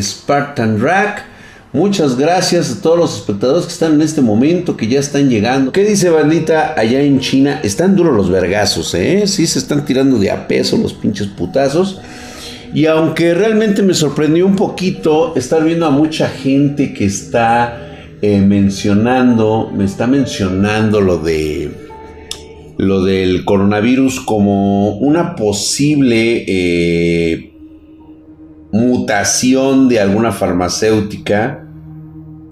Spartan Rack. Muchas gracias a todos los espectadores que están en este momento, que ya están llegando. ¿Qué dice bandita allá en China? Están duros los vergazos, ¿eh? Sí, se están tirando de a peso los pinches putazos. Y aunque realmente me sorprendió un poquito estar viendo a mucha gente que está eh, mencionando, me está mencionando lo de lo del coronavirus como una posible eh, mutación de alguna farmacéutica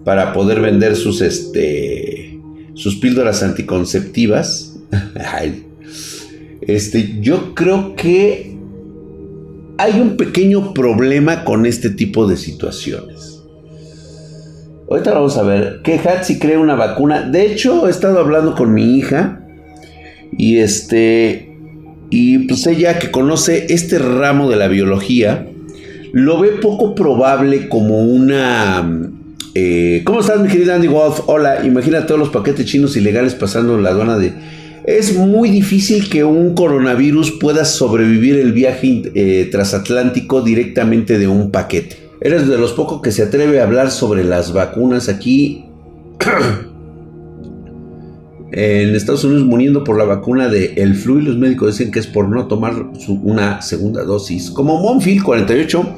para poder vender sus este sus píldoras anticonceptivas. este, yo creo que hay un pequeño problema con este tipo de situaciones. Ahorita vamos a ver que Hatsi crea una vacuna. De hecho, he estado hablando con mi hija y este y pues ella que conoce este ramo de la biología lo ve poco probable como una eh, ¿Cómo estás mi querida Andy Wolf? Hola, imagina todos los paquetes chinos ilegales pasando la aduana de es muy difícil que un coronavirus pueda sobrevivir el viaje eh, transatlántico directamente de un paquete. Eres de los pocos que se atreve a hablar sobre las vacunas aquí. en Estados Unidos muriendo por la vacuna de el flu y los médicos dicen que es por no tomar una segunda dosis. Como Monfield 48,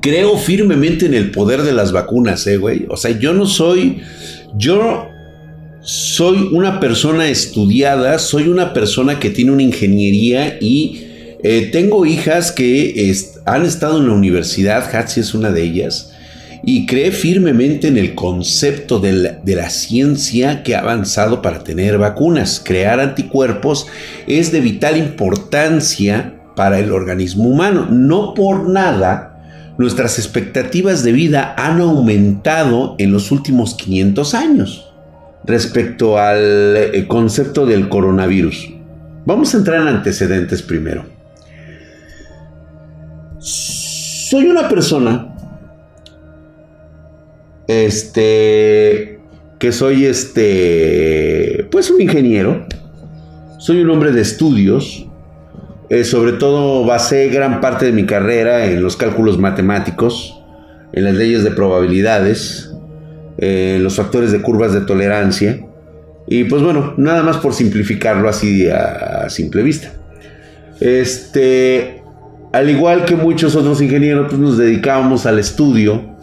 creo firmemente en el poder de las vacunas, eh, güey. O sea, yo no soy, yo soy una persona estudiada, soy una persona que tiene una ingeniería y eh, tengo hijas que han estado en la universidad, Hatsi es una de ellas, y cree firmemente en el concepto de la, ciencia que ha avanzado para tener vacunas. Crear anticuerpos es de vital importancia para el organismo humano. No por nada nuestras expectativas de vida han aumentado en los últimos 500 años respecto al eh, concepto del coronavirus. Vamos a entrar en antecedentes primero. Soy una persona, este, que soy este, pues un ingeniero, soy un hombre de estudios, eh, sobre todo basé gran parte de mi carrera en los cálculos matemáticos, en las leyes de probabilidades, eh, los factores de curvas de tolerancia. Y pues bueno, nada más por simplificarlo así a, simple vista. Este, al igual que muchos otros ingenieros, pues nos dedicábamos al estudio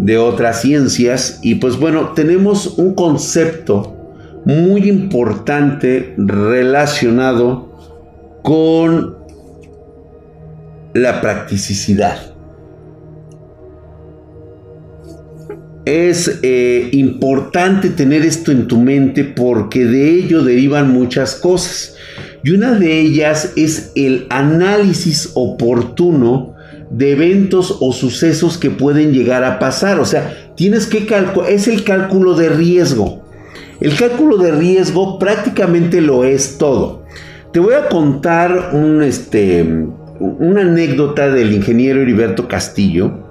de otras ciencias y pues bueno, tenemos un concepto muy importante relacionado con la practicidad. Es eh, importante tener esto en tu mente porque de ello derivan muchas cosas. Y una de ellas es el análisis oportuno de eventos o sucesos que pueden llegar a pasar. O sea, tienes que calcular, es el cálculo de riesgo. El cálculo de riesgo prácticamente lo es todo. Te voy a contar un, este, una anécdota del ingeniero Heriberto Castillo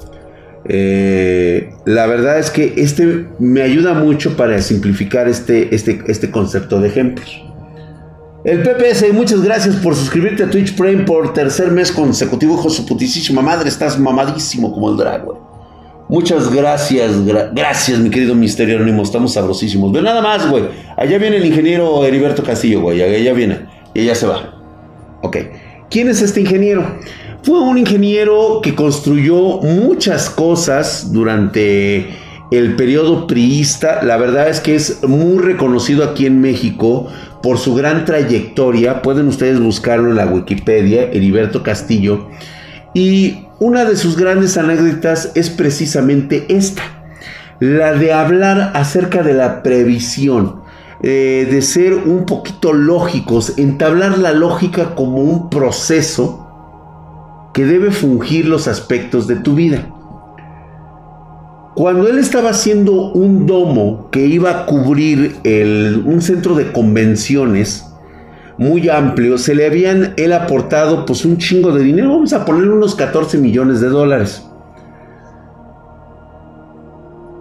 eh, la verdad es que este me ayuda mucho para simplificar este, este, este concepto de ejemplos. El PPS, muchas gracias por suscribirte a Twitch Prime por tercer mes consecutivo, hijo su putísima madre. Estás mamadísimo como el drag, Muchas gracias, gracias, mi querido Misterio Anónimo. Estamos sabrosísimos. Ve nada más, güey. Allá viene el ingeniero Heriberto Castillo, güey. Allá viene. Y ya se va. Ok. ¿Quién es este ingeniero? Fue un ingeniero que construyó muchas cosas durante el periodo priista. La verdad es que es muy reconocido aquí en México por su gran trayectoria. Pueden ustedes buscarlo en la Wikipedia, Heriberto Castillo. Y una de sus grandes anécdotas es precisamente esta, la de hablar acerca de la previsión, eh, de ser un poquito lógicos, entablar la lógica como un proceso que debe fungir los aspectos de tu vida. Cuando él estaba haciendo un domo que iba a cubrir un centro de convenciones muy amplio, se le habían él aportado pues un chingo de dinero, vamos a poner unos 14 millones de dólares.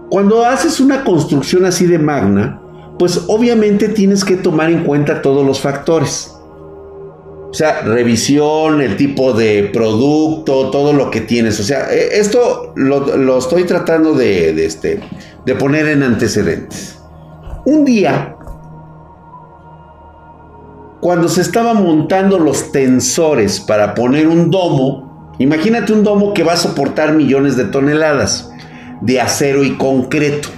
Cuando haces una construcción así de magna, pues obviamente tienes que tomar en cuenta todos los factores. O sea, revisión, el tipo de producto, todo lo que tienes. O sea, e, esto lo, estoy tratando de, este, de poner en antecedentes. Un día, cuando se estaban montando los tensores para poner un domo, imagínate un domo que va a soportar millones de toneladas de acero y concreto.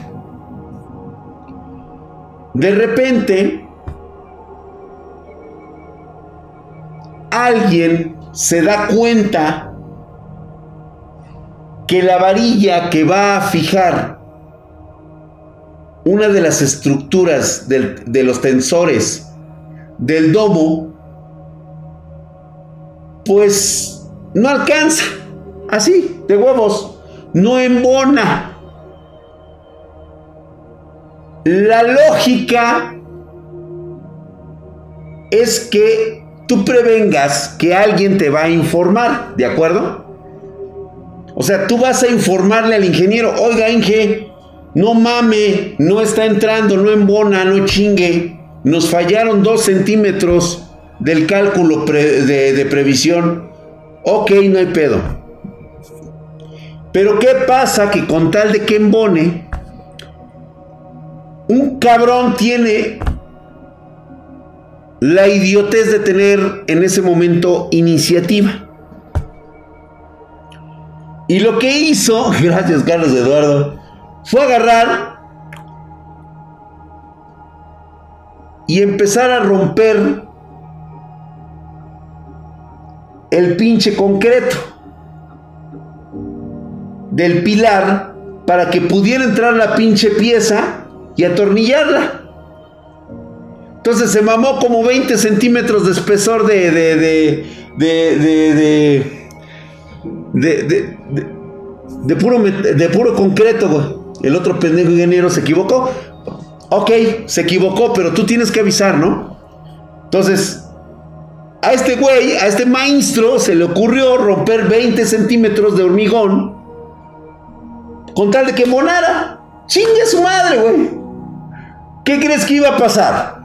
De repente, alguien se da cuenta que la varilla que va a fijar una de las estructuras de los tensores del domo, pues no alcanza, así, de huevos, no embona. La lógica es que tú prevengas que alguien te va a informar, ¿de acuerdo? O sea, tú vas a informarle al ingeniero, oiga, Inge, no mame, no está entrando, no embona, no chingue. Nos fallaron dos centímetros del cálculo de, de previsión. Ok, no hay pedo. Pero ¿qué pasa? Que con tal de que embone, un cabrón tiene la idiotez de tener en ese momento iniciativa. Y lo que hizo, gracias Carlos Eduardo, fue agarrar y empezar a romper el pinche concreto del pilar para que pudiera entrar la pinche pieza y atornillarla. Entonces se mamó como 20 centímetros de espesor de. de. de. de. de. de, de, puro, de puro concreto, El otro pendejo ingeniero se equivocó. Ok, se equivocó, pero tú tienes que avisar, ¿no? Entonces, a este güey, a este maestro, se le ocurrió romper 20 centímetros de hormigón con tal de que monara. Chingue a su madre, güey. ¿Qué crees que iba a pasar?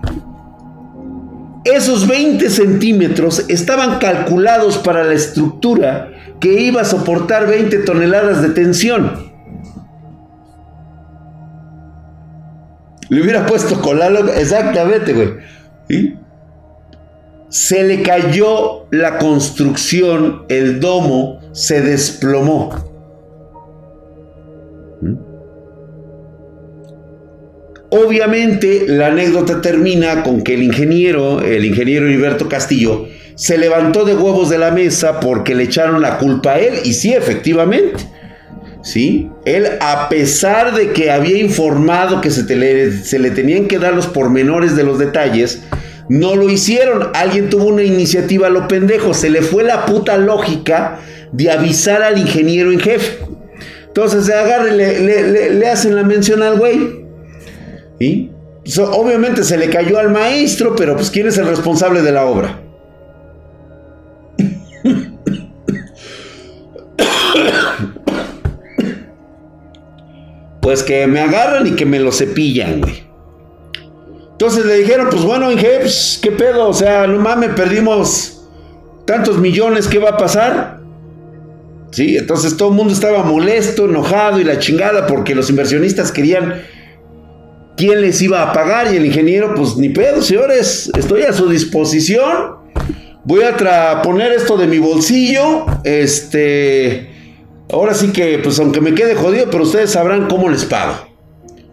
Esos 20 centímetros estaban calculados para la estructura que iba a soportar 20 toneladas de tensión. Le hubiera puesto colalo exactamente, güey. Se le cayó la construcción, el domo se desplomó. Obviamente la anécdota termina con que el ingeniero, el ingeniero Heriberto Castillo, se levantó de huevos de la mesa porque le echaron la culpa a él y sí, efectivamente. ¿Sí? Él, a pesar de que había informado que se, le, se le tenían que dar los pormenores de los detalles, no lo hicieron. Alguien tuvo una iniciativa a lo pendejo. Se le fue la puta lógica de avisar al ingeniero en jefe. Entonces se le, le hacen la mención al güey. ¿Y? obviamente se le cayó al maestro, pero pues ¿quién es el responsable de la obra? pues que me agarran y que me lo cepillan, güey. Entonces le dijeron, pues bueno, Inge, ¿qué pedo? O sea, no mames, perdimos tantos millones, ¿qué va a pasar? Sí, entonces todo el mundo estaba molesto, enojado y la chingada porque los inversionistas querían quién les iba a pagar y el ingeniero, pues ni pedo, señores, estoy a su disposición. Voy a poner esto de mi bolsillo. Este, ahora sí que, pues aunque me quede jodido, pero ustedes sabrán cómo les pago.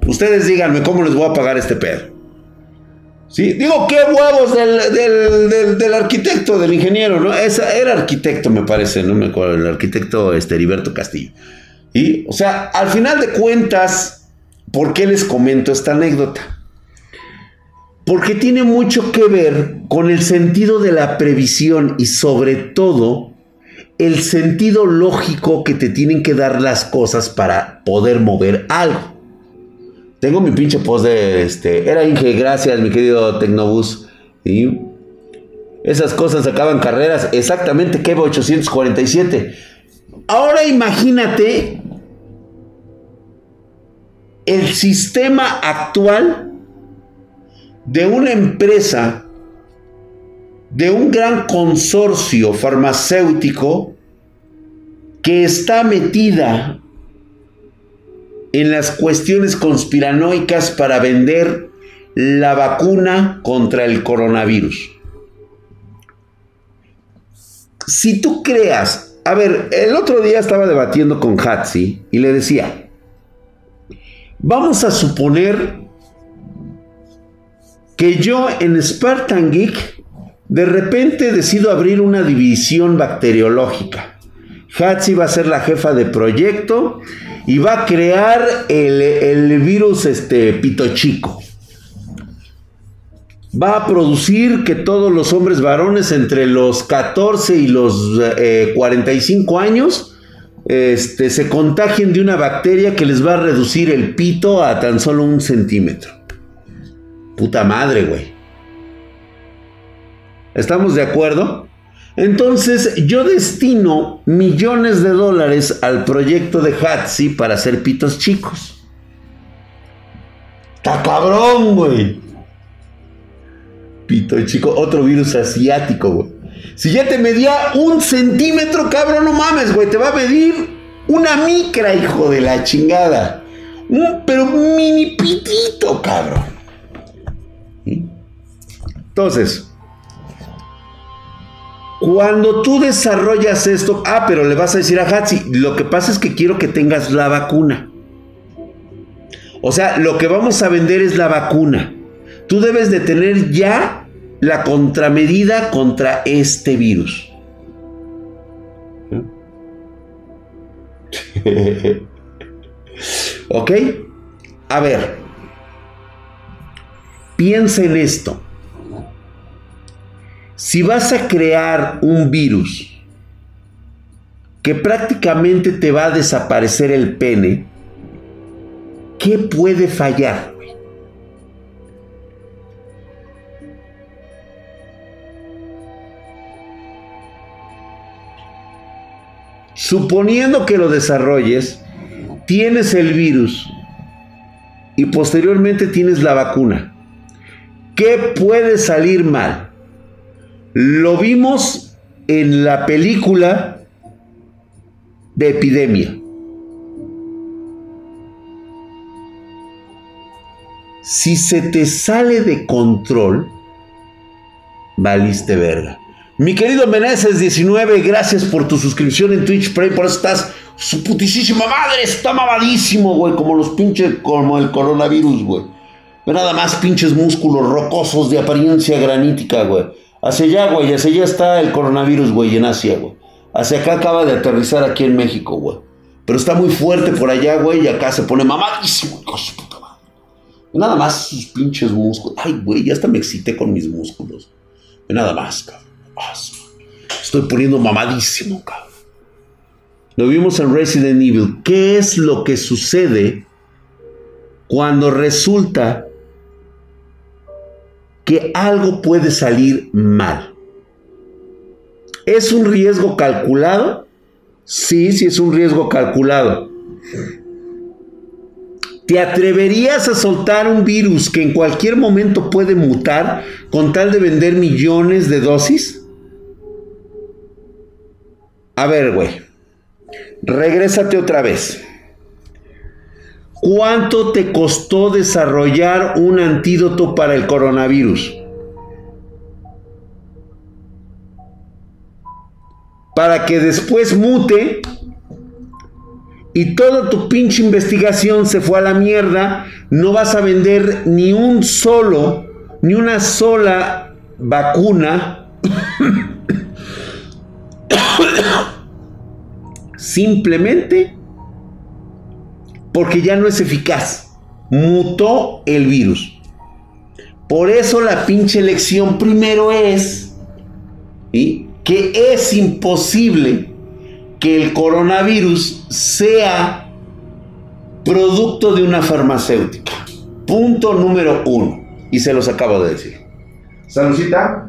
Ustedes díganme cómo les voy a pagar este pedo. Sí, digo, qué huevos del, arquitecto, del ingeniero, ¿no? Esa, era arquitecto, me parece, no me acuerdo, el arquitecto este, Heriberto Castillo. Y, o sea, al final de cuentas, ¿Por qué les comento esta anécdota? Porque tiene mucho que ver con el sentido de la previsión y sobre todo el sentido lógico que te tienen que dar las cosas para poder mover algo. Tengo mi pinche post de este. Era Inge, gracias, mi querido Tecnobus. Y esas cosas acaban carreras. Exactamente, que 847. Ahora imagínate el sistema actual de una empresa de un gran consorcio farmacéutico que está metida en las cuestiones conspiranoicas para vender la vacuna contra el coronavirus. Si tú creas, a ver, el otro día estaba debatiendo con Hatsi y le decía, vamos a suponer que yo en Spartan Geek de repente decido abrir una división bacteriológica. Hatsi va a ser la jefa de proyecto y va a crear el, virus este, pito chico. Va a producir que todos los hombres varones entre los 14 y los 45 eh, años este, se contagien de una bacteria que les va a reducir el pito a tan solo un centímetro. Puta madre, güey. ¿Estamos de acuerdo? Entonces yo destino millones de dólares al proyecto de Hatsi para hacer pitos chicos. ¡Está cabrón, güey! Pito chico, otro virus asiático, güey. Si ya te medía un centímetro, cabrón, no mames, güey. Te va a medir una micra, hijo de la chingada. Un, pero mini pitito, cabrón. Entonces, cuando tú desarrollas esto, ah, pero le vas a decir a Hatsi, lo que pasa es que quiero que tengas la vacuna. O sea, lo que vamos a vender es la vacuna. Tú debes de tener ya la contramedida contra este virus. ¿Ok? A ver, piensa en esto. Si vas a crear un virus que prácticamente te va a desaparecer el pene, ¿qué puede fallar? Suponiendo que lo desarrolles, tienes el virus y posteriormente tienes la vacuna. ¿Qué puede salir mal? Lo vimos en la película de epidemia. Si se te sale de control, valiste verga. Mi querido Meneses 19, gracias por tu suscripción en Twitch Prime. Por eso estás su putísima madre. Está mamadísimo, güey. Como los pinches, como el coronavirus, güey. Nada más pinches músculos rocosos de apariencia granítica, güey. Hacia allá, güey, hacia allá está el coronavirus, güey, en Asia, güey. Hacia acá acaba de aterrizar aquí en México, güey. Pero está muy fuerte por allá, güey, y acá se pone mamadísimo, puta madre. Nada más sus pinches músculos. Ay, güey, ya hasta me excité con mis músculos. Nada más, cabrón. Estoy poniendo mamadísimo, cabrón. Lo vimos en Resident Evil. ¿Qué es lo que sucede cuando resulta que algo puede salir mal. ¿Es un riesgo calculado? Sí, sí es un riesgo calculado. ¿Te atreverías a soltar un virus que en cualquier momento puede mutar con tal de vender millones de dosis? A ver, güey. Regrésate otra vez. ¿Cuánto te costó desarrollar un antídoto para el coronavirus? Para que después mute y toda tu pinche investigación se fue a la mierda, no vas a vender ni un solo, ni una sola vacuna. Simplemente porque ya no es eficaz. Mutó el virus. Por eso la pinche elección primero es que es imposible que el coronavirus sea producto de una farmacéutica. Punto número uno. Y se los acabo de decir. Saludcita.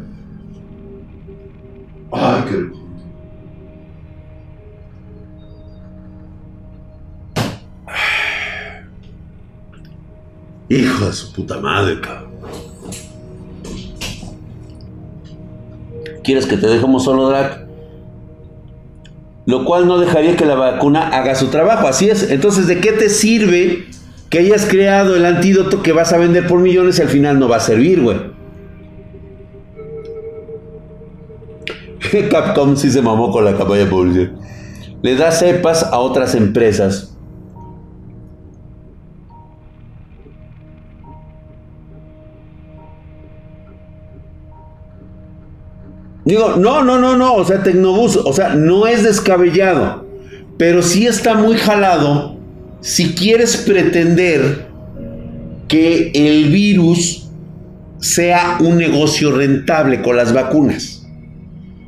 Ay, qué Hijo de su puta madre, cabrón. ¿Quieres que te dejemos solo, Drac? Lo cual no dejaría que la vacuna haga su trabajo. Así es. Entonces, ¿de qué te sirve que hayas creado el antídoto que vas a vender por millones y al final no va a servir, güey? Capcom sí se mamó con la campaña de publicidad. Le da cepas a otras empresas Digo, no, no, no, no, o sea, Tecnobús, o sea, no es descabellado, pero sí está muy jalado si quieres pretender que el virus sea un negocio rentable con las vacunas.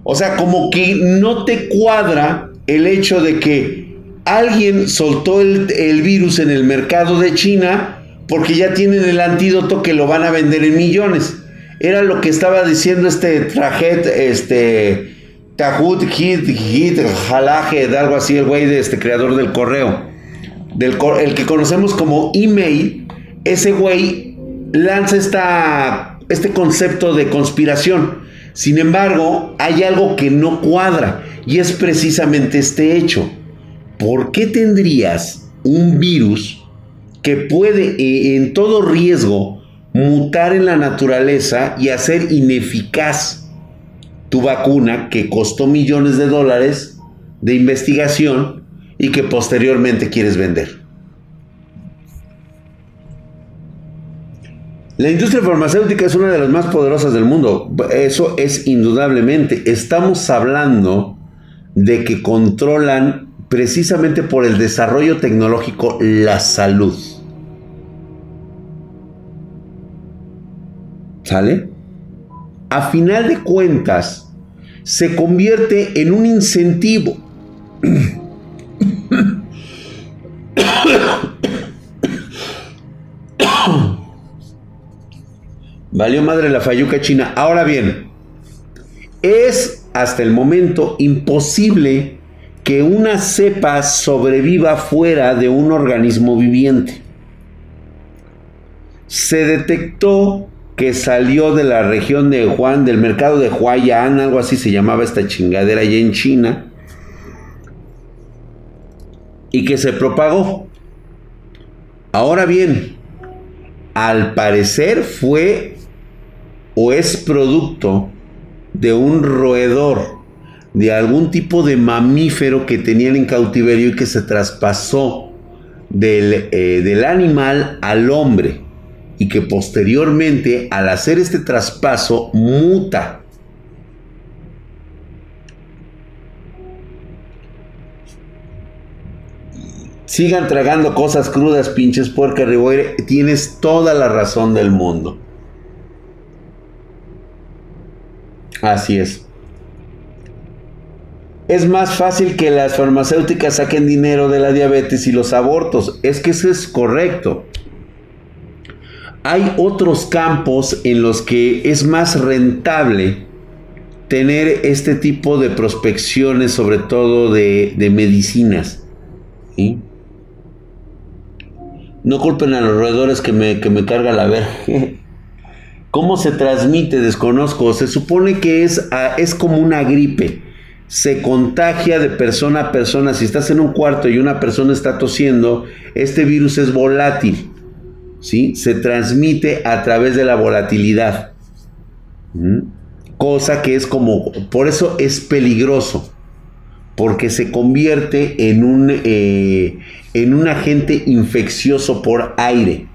O sea, como que no te cuadra el hecho de que alguien soltó el, el virus en el mercado de China porque ya tienen el antídoto que lo van a vender en millones. Era lo que estaba diciendo este trajet, este. Tahut Hit Hit Jalaje, algo así, el güey de este creador del correo. Del, el que conocemos como email. Ese güey lanza esta, este concepto de conspiración. Sin embargo, hay algo que no cuadra y es precisamente este hecho. ¿Por qué tendrías un virus que puede eh, en todo riesgo mutar en la naturaleza y hacer ineficaz tu vacuna que costó millones de dólares de investigación y que posteriormente quieres vender. La industria farmacéutica es una de las más poderosas del mundo. Eso es indudablemente. Estamos hablando de que controlan precisamente por el desarrollo tecnológico la salud. ¿Sale? A final de cuentas, se convierte en un incentivo. Valió madre la fayuca china. Ahora bien, es hasta el momento imposible que una cepa sobreviva fuera de un organismo viviente. Se detectó que salió de la región de Juan, del mercado de Huayán, algo así se llamaba esta chingadera allá en China, y que se propagó. Ahora bien, al parecer fue o es producto de un roedor, de algún tipo de mamífero que tenían en cautiverio y que se traspasó del, eh, del animal al hombre y que posteriormente al hacer este traspaso muta. Sigan tragando cosas crudas, pinches puerca Riboire. Tienes toda la razón del mundo. Así es. Es más fácil que las farmacéuticas saquen dinero de la diabetes y los abortos. Es que eso es correcto hay otros campos en los que es más rentable tener este tipo de prospecciones, sobre todo de, medicinas. No culpen a los roedores que me, que me carga la verga. ¿Cómo se transmite? Desconozco. Se supone que es, es como una gripe. Se contagia de persona a persona. Si estás en un cuarto y una persona está tosiendo, este virus es volátil se transmite a través de la volatilidad. Cosa que es como, por eso es peligroso, porque se convierte en un, eh, en un agente infeccioso por aire.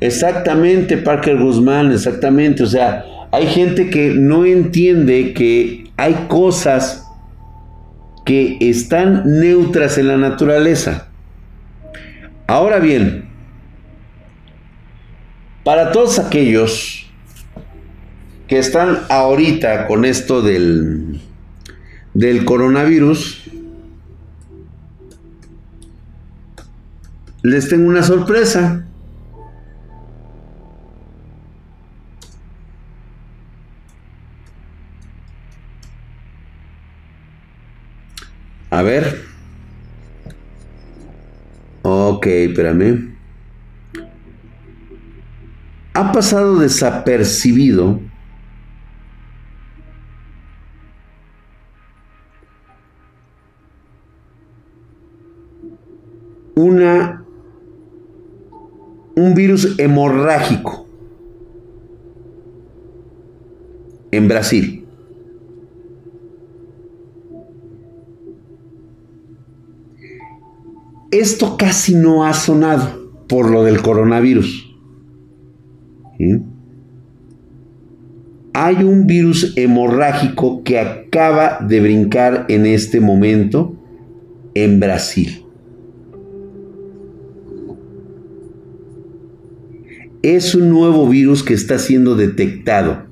Exactamente, Parker Guzmán, exactamente. O sea, hay gente que no entiende que hay cosas que están neutras en la naturaleza. Ahora bien, para todos aquellos que están ahorita con esto del, del coronavirus, les tengo una sorpresa. A ver. Ok, espérame. ha pasado desapercibido una, un virus hemorrágico en Brasil. Esto casi no ha sonado por lo del coronavirus. Hay un virus hemorrágico que acaba de brincar en este momento en Brasil. Es un nuevo virus que está siendo detectado.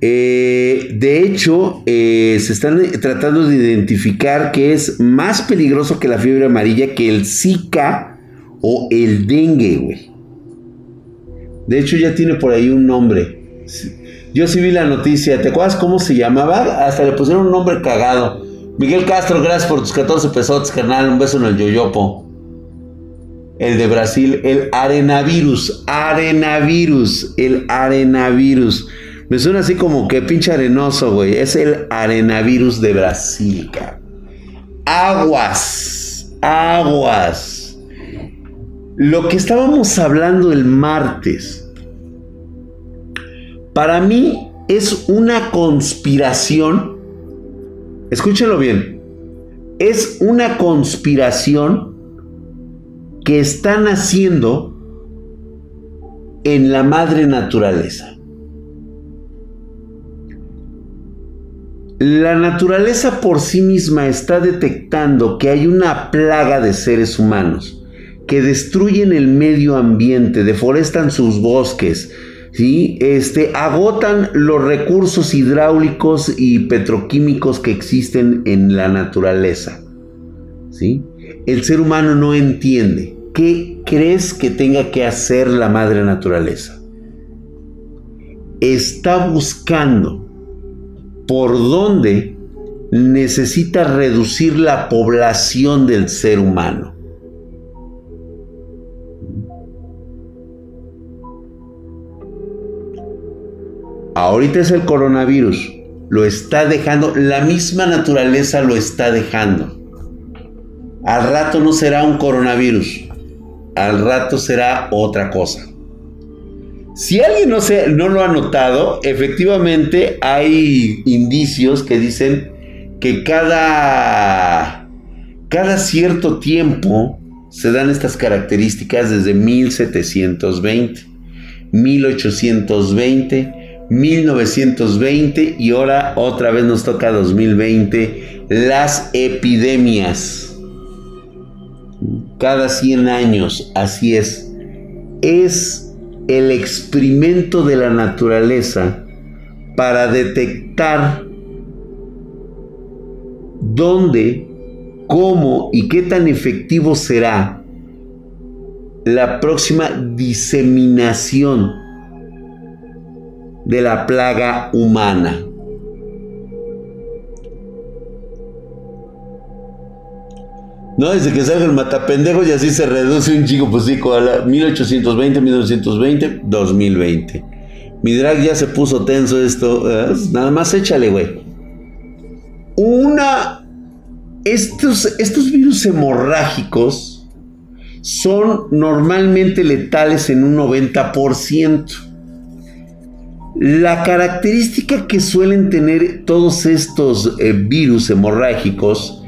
Eh, de hecho, eh, se están tratando de identificar que es más peligroso que la fiebre amarilla, que el Zika o el dengue, güey. De hecho, ya tiene por ahí un nombre. Yo sí vi la noticia. ¿Te acuerdas cómo se llamaba? Hasta le pusieron un nombre cagado. Miguel Castro, gracias por tus 14 pesos, carnal. Un beso en el yoyopo. El de Brasil, el arenavirus. Arenavirus. El arenavirus. Me suena así como que pinche arenoso, güey. Es el arenavirus de Brasil. Aguas. Aguas. Lo que estábamos hablando el martes. Para mí es una conspiración. Escúchenlo bien. Es una conspiración que están haciendo en la madre naturaleza. La naturaleza por sí misma está detectando que hay una plaga de seres humanos que destruyen el medio ambiente, deforestan sus bosques, ¿sí? este, agotan los recursos hidráulicos y petroquímicos que existen en la naturaleza. ¿sí? El ser humano no entiende. ¿Qué crees que tenga que hacer la madre naturaleza? Está buscando por dónde necesita reducir la población del ser humano. Ahorita es el coronavirus. Lo está dejando, la misma naturaleza lo está dejando. Al rato no será un coronavirus. Al rato será otra cosa. Si alguien no, se, no lo ha notado, efectivamente hay indicios que dicen que cada, cada cierto tiempo se dan estas características desde 1720, 1820, 1920 y ahora otra vez nos toca 2020, las epidemias. Cada 100 años, así es. Es el experimento de la naturaleza para detectar dónde, cómo y qué tan efectivo será la próxima diseminación de la plaga humana. ¿No? Desde que salga el matapendejo y así se reduce un chico, pues sí, a la 1820, 1920, 2020. Mi drag ya se puso tenso esto. ¿eh? Nada más échale, güey. Una. Estos, estos virus hemorrágicos son normalmente letales en un 90%. La característica que suelen tener todos estos eh, virus hemorrágicos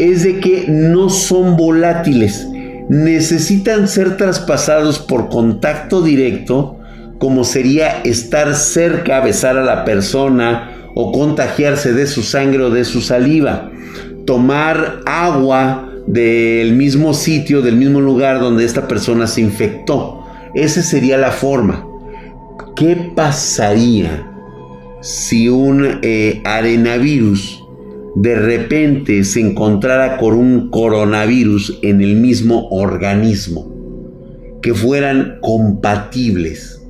es de que no son volátiles. Necesitan ser traspasados por contacto directo, como sería estar cerca, besar a la persona o contagiarse de su sangre o de su saliva. Tomar agua del mismo sitio, del mismo lugar donde esta persona se infectó. Esa sería la forma. ¿Qué pasaría si un eh, arenavirus de repente se encontrara con un coronavirus en el mismo organismo, que fueran compatibles,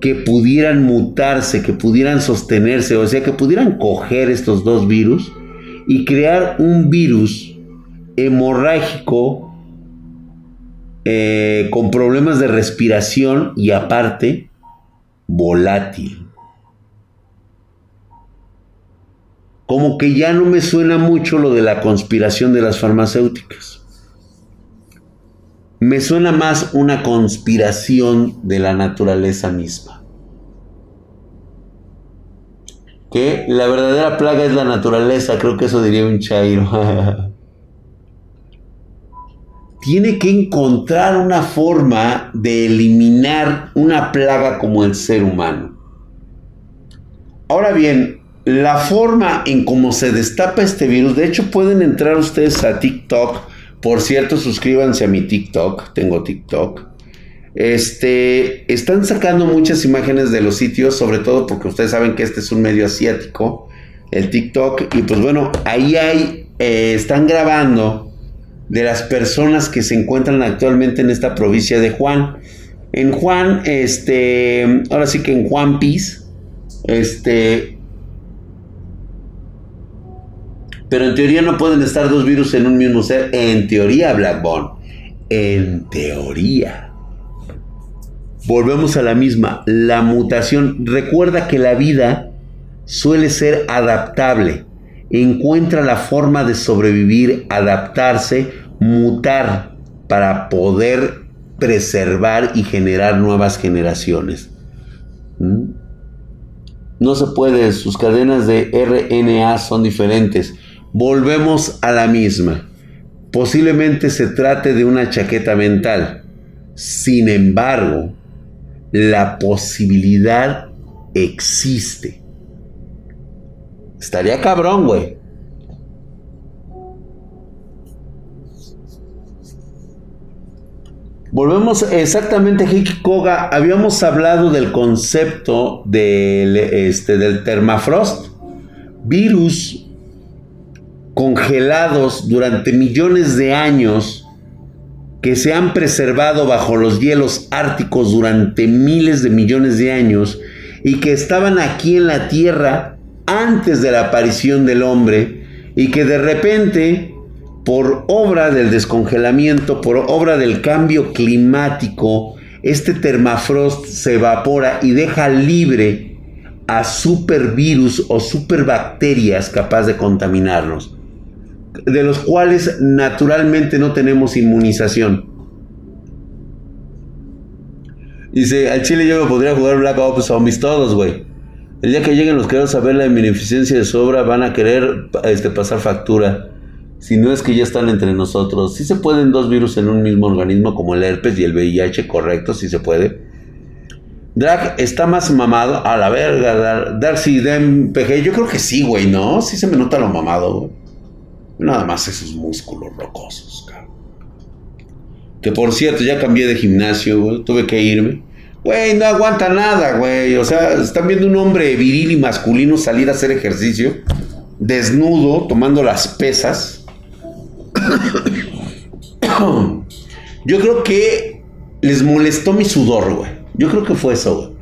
que pudieran mutarse, que pudieran sostenerse, o sea, que pudieran coger estos dos virus y crear un virus hemorrágico eh, con problemas de respiración y aparte volátil. Como que ya no me suena mucho lo de la conspiración de las farmacéuticas. Me suena más una conspiración de la naturaleza misma. Que la verdadera plaga es la naturaleza, creo que eso diría un chairo. Tiene que encontrar una forma de eliminar una plaga como el ser humano. Ahora bien, la forma en cómo se destapa este virus, de hecho pueden entrar ustedes a TikTok por cierto, suscríbanse a mi TikTok, tengo TikTok. Este, están sacando muchas imágenes de los sitios, sobre todo porque ustedes saben que este es un medio asiático, el TikTok, y pues bueno, ahí hay, eh, están grabando de las personas que se encuentran actualmente en esta provincia de Juan. En Juan, este, ahora sí que en Juan Piz, este, Pero en teoría no pueden estar dos virus en un mismo ser. En teoría, Blackbone. En teoría. Volvemos a la misma. La mutación. Recuerda que la vida suele ser adaptable. Encuentra la forma de sobrevivir, adaptarse, mutar para poder preservar y generar nuevas generaciones. ¿Mm? No se puede, sus cadenas de RNA son diferentes. Volvemos a la misma. Posiblemente se trate de una chaqueta mental. Sin embargo, la posibilidad existe. Estaría cabrón, güey. Volvemos exactamente, Hiki Koga. Habíamos hablado del concepto del, este, del termafrost. Virus congelados durante millones de años, que se han preservado bajo los hielos árticos durante miles de millones de años y que estaban aquí en la Tierra antes de la aparición del hombre y que de repente, por obra del descongelamiento, por obra del cambio climático, este termafrost se evapora y deja libre a supervirus o superbacterias capaz de contaminarnos de los cuales naturalmente no tenemos inmunización. Dice, al Chile yo me podría jugar Black Ops Zombies todos, güey. El día que lleguen los que a saber la beneficencia de sobra van a querer este, pasar factura. Si no es que ya están entre nosotros. Si se pueden dos virus en un mismo organismo como el herpes y el VIH, correcto, si se puede. Drag está más mamado. A la verga, Darcy PG. Yo creo que sí, güey, ¿no? Sí se me nota lo mamado, güey. Nada más esos músculos rocosos, cabrón. Que por cierto, ya cambié de gimnasio, güey. Tuve que irme. Güey, no aguanta nada, güey. O sea, están viendo un hombre viril y masculino salir a hacer ejercicio. Desnudo, tomando las pesas. Yo creo que les molestó mi sudor, güey. Yo creo que fue eso, güey.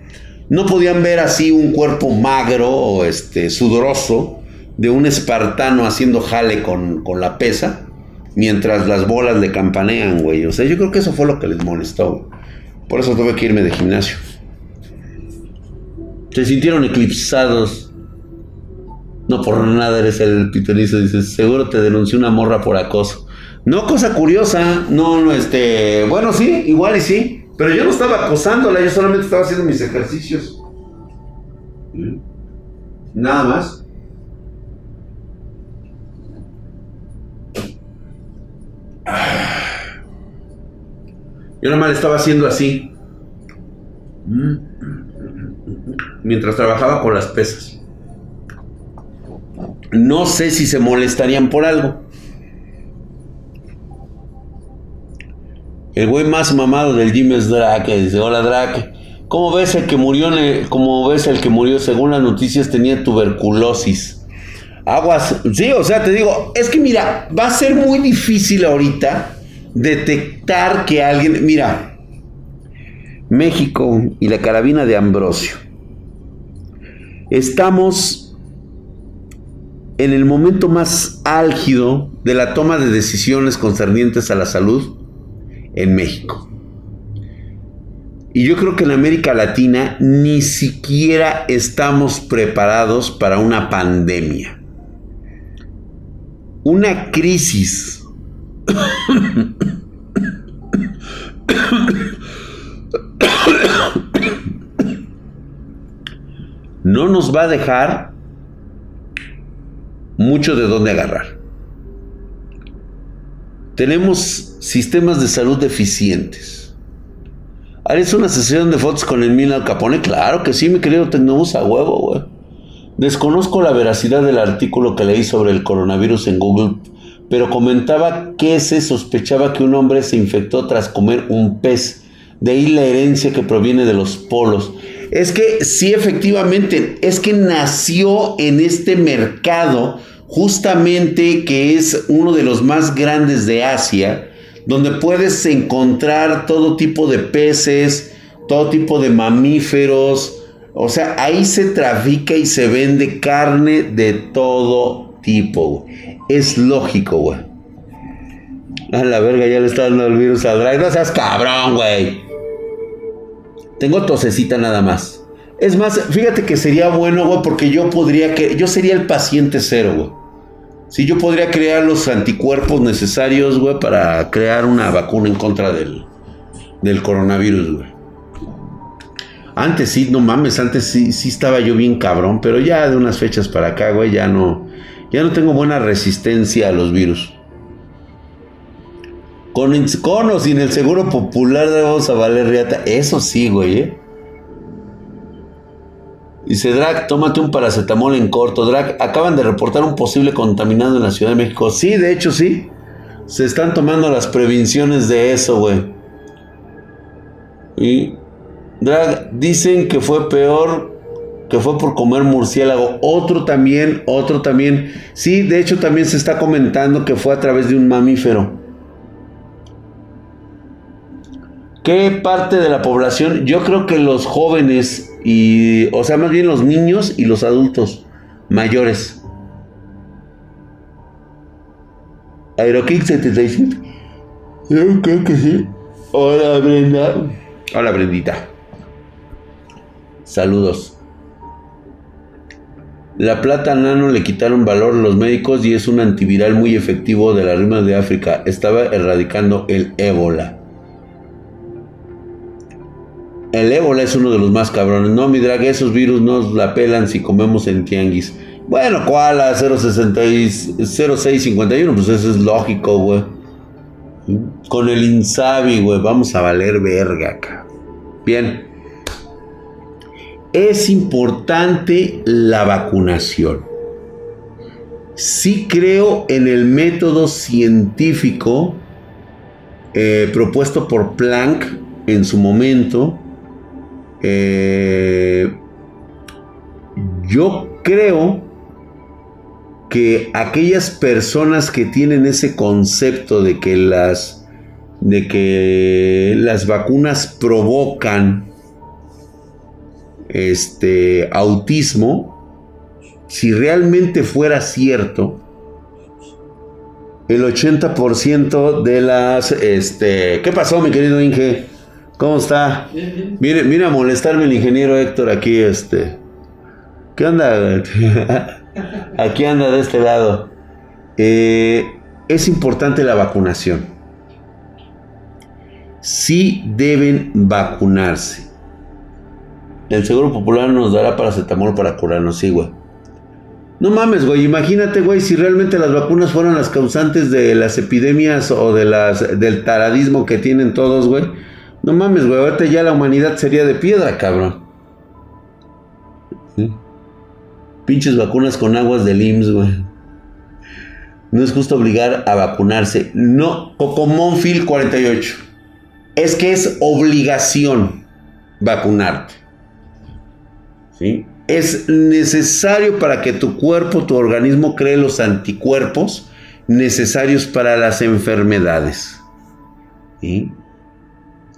No podían ver así un cuerpo magro o este, sudoroso de un espartano haciendo jale con, la pesa, mientras las bolas le campanean, güey. O sea, yo creo que eso fue lo que les molestó. Por eso tuve que irme de gimnasio. Se sintieron eclipsados. No por nada eres el pitonizo. Dices, seguro te denunció una morra por acoso. No, cosa curiosa. No, no, este. Bueno, sí, igual y sí. Pero yo no estaba acosándola, yo solamente estaba haciendo mis ejercicios. Nada más. Yo nada más le estaba haciendo así. Mientras trabajaba con las pesas. No sé si se molestarían por algo. El güey más mamado del gym es Drake. Dice, hola Drake. ¿Cómo ves el que murió? ¿Cómo ves el que murió? Según las noticias tenía tuberculosis. Aguas, sí, o sea, te digo, es que mira, va a ser muy difícil ahorita detectar que alguien, mira, México y la carabina de Ambrosio. Estamos en el momento más álgido de la toma de decisiones concernientes a la salud en México. Y yo creo que en América Latina ni siquiera estamos preparados para una pandemia. Una crisis no nos va a dejar mucho de dónde agarrar. Tenemos sistemas de salud deficientes. ¿Harías una sesión de fotos con el Mil Capone? Claro que sí, mi querido Tecnobus, a huevo, güey. Desconozco la veracidad del artículo que leí sobre el coronavirus en Google, pero comentaba que se sospechaba que un hombre se infectó tras comer un pez. De ahí la herencia que proviene de los polos. Es que sí, efectivamente, es que nació en este mercado justamente que es uno de los más grandes de Asia, donde puedes encontrar todo tipo de peces, todo tipo de mamíferos, o sea, ahí se trafica y se vende carne de todo tipo, Es lógico, güey. A la verga, ya le está dando el virus al drag. No seas cabrón, güey. Tengo tosecita nada más. Es más, fíjate que sería bueno, güey, porque yo podría que. Yo sería el paciente cero, güey. Sí, yo podría crear los anticuerpos necesarios, güey, para crear una vacuna en contra del, del coronavirus, güey. Antes sí, no mames, antes sí, sí estaba yo bien cabrón, pero ya de unas fechas para acá, güey, ya no, ya no tengo buena resistencia a los virus. Con, o sin el seguro popular vamos a valer riata. Eso sí, güey, ¿eh? Dice Drac, tómate un paracetamol en corto. Drac, acaban de reportar un posible contaminado en la Ciudad de México. Sí, de hecho sí. Se están tomando las prevenciones de eso, güey. Y Drag, dicen que fue peor, que fue por comer murciélago. Otro también, otro también. Sí, de hecho también se está comentando que fue a través de un mamífero. ¿Qué parte de la población? Yo creo que los jóvenes y, o sea, más bien los niños y los adultos mayores. Aerokick 77. Yo creo que sí. Hola Brenda. Hola Brendita. Saludos. La plata nano le quitaron valor a los médicos y es un antiviral muy efectivo de la rima de África. Estaba erradicando el ébola. El ébola es uno de los más cabrones. No, mi drag, esos virus nos la pelan si comemos en tianguis. Bueno, ¿cuál? A 0651, pues eso es lógico, güey. Con el Insabi, güey, vamos a valer verga acá. Bien es importante la vacunación. Sí creo en el método científico eh, propuesto por Planck en su momento. Eh, yo creo que aquellas personas que tienen ese concepto de que las de que las vacunas provocan este, autismo, si realmente fuera cierto, el 80% de las, este, ¿qué pasó mi querido Inge? ¿Cómo está? Mire, mira a molestarme el ingeniero Héctor aquí, este. ¿Qué onda? aquí anda de este lado. Eh, es importante la vacunación. Sí deben vacunarse. El Seguro Popular nos dará paracetamol para curarnos, sí, güey. No mames, güey, imagínate, güey, si realmente las vacunas fueran las causantes de las epidemias o de las, del taradismo que tienen todos, güey. No mames, güey, ahorita ya la humanidad sería de piedra, cabrón. Pinches vacunas con aguas del IMSS, güey. No es justo obligar a vacunarse. No, Monfil 48. Es que es obligación vacunarte. Es necesario para que tu cuerpo, tu organismo cree los anticuerpos necesarios para las enfermedades.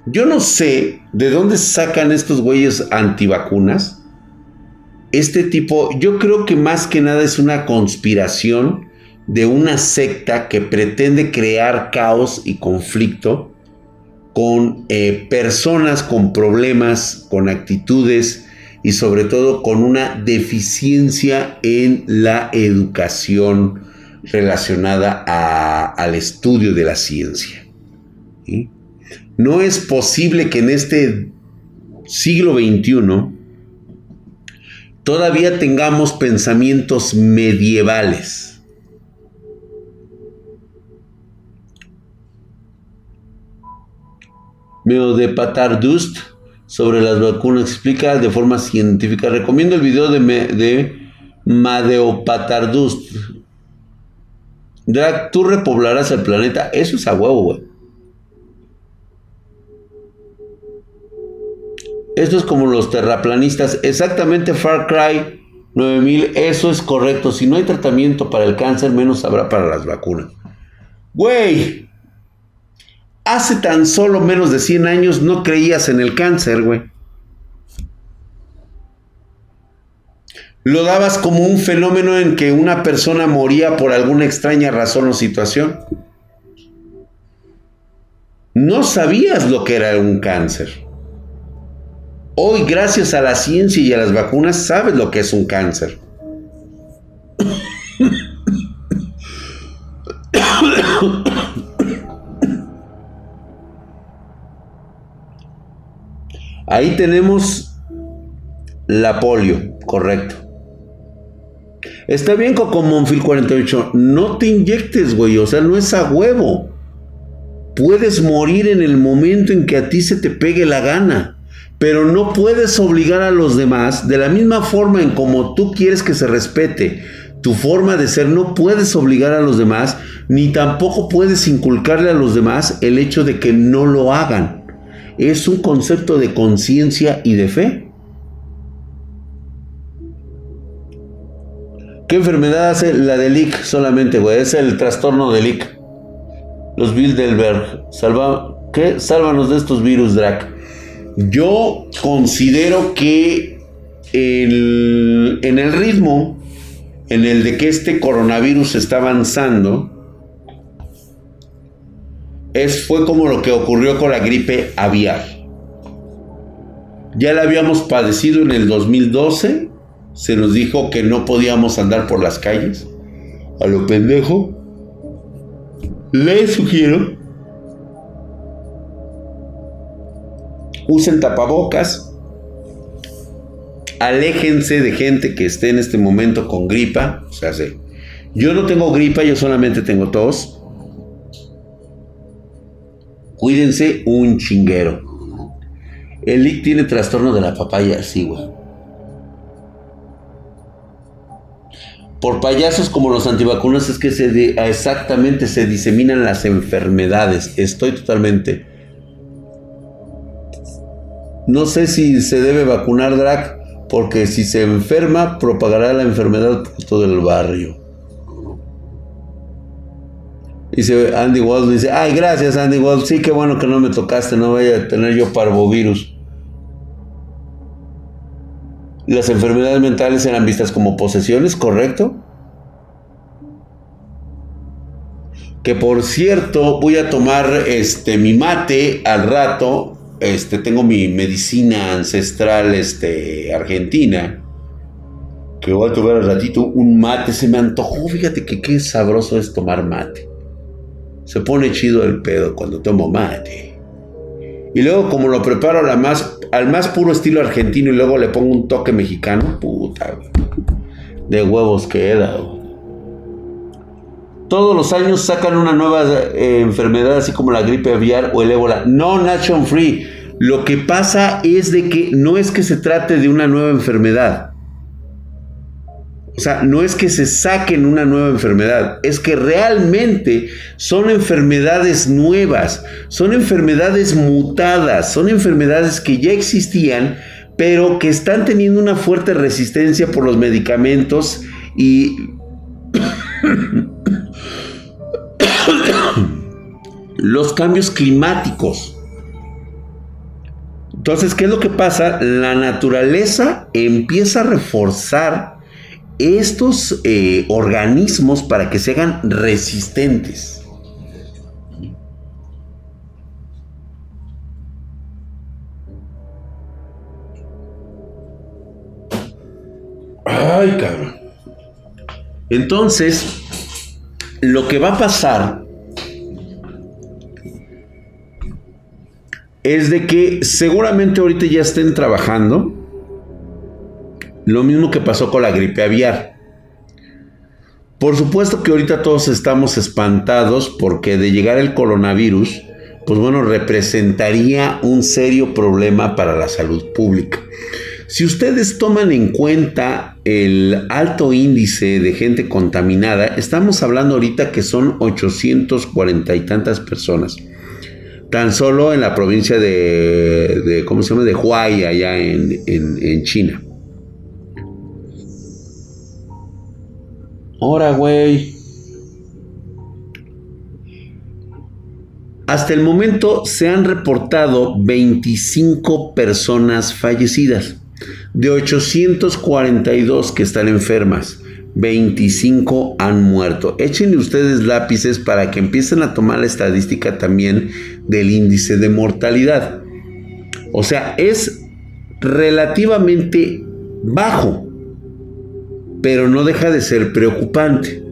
Yo no sé de dónde sacan estos güeyes antivacunas. Este tipo, yo creo que más que nada es una conspiración de una secta que pretende crear caos y conflicto con eh, personas con problemas, con actitudes y sobre todo con una deficiencia en la educación relacionada al estudio de la ciencia. No es posible que en este siglo XXI todavía tengamos pensamientos medievales sobre las vacunas explica de forma científica. Recomiendo el video de, de Madeopatardust. Drag, tú repoblarás el planeta. Eso es a huevo, güey. Esto es como los terraplanistas. Exactamente Far Cry 9000. Eso es correcto. Si no hay tratamiento para el cáncer, menos habrá para las vacunas. Güey, Hace tan solo menos de 100 años no creías en el cáncer, güey. Lo dabas como un fenómeno en que una persona moría por alguna extraña razón o situación. No sabías lo que era un cáncer. Hoy, gracias a la ciencia y a las vacunas, sabes lo que es un cáncer. Ahí tenemos la polio, correcto. Está bien con Monfil 48, no te inyectes, güey, o sea, no es a huevo. Puedes morir en el momento en que a ti se te pegue la gana, pero no puedes obligar a los demás de la misma forma en como tú quieres que se respete tu forma de ser, no puedes obligar a los demás, ni tampoco puedes inculcarle a los demás el hecho de que no lo hagan es un concepto de conciencia y de fe. ¿Qué enfermedad hace la de Lick solamente, güey? Es el trastorno de Lick. Los Bilderberg. Salva, ¿Qué? Sálvanos de estos virus, Drac. Yo considero que en el ritmo en el de que este coronavirus está avanzando, es, fue como lo que ocurrió con la gripe aviar. Ya la habíamos padecido en el 2012. Se nos dijo que no podíamos andar por las calles. A lo pendejo. Les sugiero. Usen tapabocas. Aléjense de gente que esté en este momento con gripa. O sea, yo no tengo gripa, yo solamente tengo tos Cuídense un chinguero. El Lick tiene trastorno de la papaya, sí. Por payasos como los antivacunas es que se exactamente se diseminan las enfermedades. Estoy totalmente. No sé si se debe vacunar Drac, porque si se enferma, propagará la enfermedad por todo el barrio. Dice Andy Walt, dice, ay, gracias Andy Walt, sí, qué bueno que no me tocaste, no voy a tener yo parvovirus. Las enfermedades mentales eran vistas como posesiones, ¿correcto? Que por cierto, voy a tomar este mi mate al rato. Este, tengo mi medicina ancestral este, argentina. Que voy a tomar al ratito un mate. Se me antojó, fíjate que qué sabroso es tomar mate. Se pone chido el pedo cuando tomo mate. Y luego como lo preparo al más puro estilo argentino y luego le pongo un toque mexicano, puta, de huevos queda. Todos los años sacan una nueva eh, enfermedad así como la gripe aviar o el ébola. No Nation Free. Lo que pasa es de que no es que se trate de una nueva enfermedad. O sea, no es que se saquen una nueva enfermedad, es que realmente son enfermedades nuevas, son enfermedades mutadas, son enfermedades que ya existían, pero que están teniendo una fuerte resistencia por los medicamentos y los cambios climáticos. Entonces, ¿qué es lo que pasa? La naturaleza empieza a reforzar estos eh, organismos para que se hagan resistentes. Ay, cabrón. Entonces, lo que va a pasar es de que seguramente ahorita ya estén trabajando lo mismo que pasó con la gripe aviar. Por supuesto que ahorita todos estamos espantados porque de llegar el coronavirus, pues bueno, representaría un serio problema para la salud pública. Si ustedes toman en cuenta el alto índice de gente contaminada, estamos hablando ahorita que son 840 y tantas personas. Tan solo en la provincia de, ¿cómo se llama? De Huay, allá en, en China. Ahora, güey. Hasta el momento se han reportado 25 personas fallecidas. De 842 que están enfermas, 25 han muerto. Échenle ustedes lápices para que empiecen a tomar la estadística también del índice de mortalidad. O sea, es relativamente bajo, pero no deja de ser preocupante.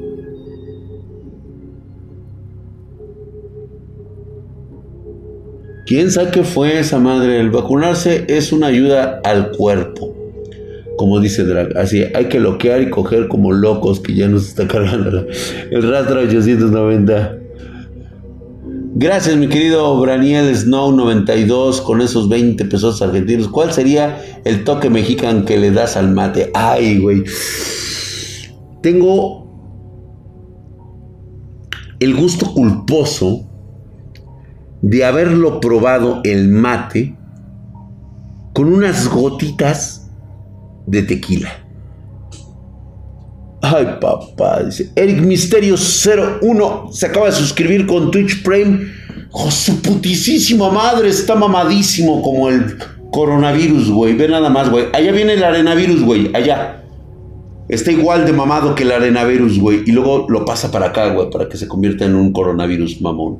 ¿Quién sabe qué fue esa madre? El vacunarse es una ayuda al cuerpo. Como dice Drag, así hay que loquear y coger como locos que ya nos está cargando el rastro 890. Gracias, mi querido Braniel Snow 92 con esos 20 pesos argentinos. ¿Cuál sería el toque mexicano que le das al mate? Ay, güey. Tengo el gusto culposo de haberlo probado el mate con unas gotitas de tequila. Ay, papá, dice Eric Misterio 01 se acaba de suscribir con Twitch Prime. Oh, su putisísima madre está mamadísimo como el coronavirus, güey. Ve nada más, güey. Allá viene el arenavirus, güey. Allá. Está igual de mamado que el arenavirus, güey. Y luego lo pasa para acá, güey, para que se convierta en un coronavirus mamón.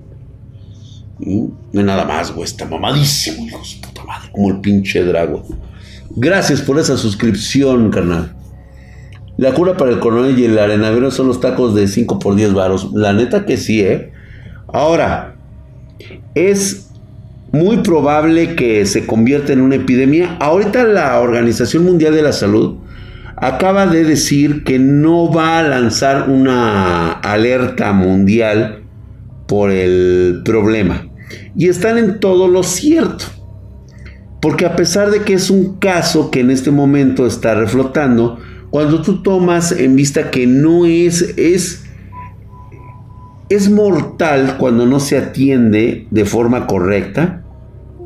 No hay nada más, güey. Está mamadísimo, hijos puta madre. Como el pinche drago. Gracias por esa suscripción, carnal. La cura para el coronel y el arenavero son los tacos de 5 por 10 varos. La neta que sí, ¿eh? Ahora, es muy probable que se convierta en una epidemia. Ahorita la Organización Mundial de la Salud acaba de decir que no va a lanzar una alerta mundial por el problema. Y están en todo lo cierto. Porque a pesar de que es un caso que en este momento está reflotando, cuando tú tomas en vista que no es, es, es mortal cuando no se atiende de forma correcta,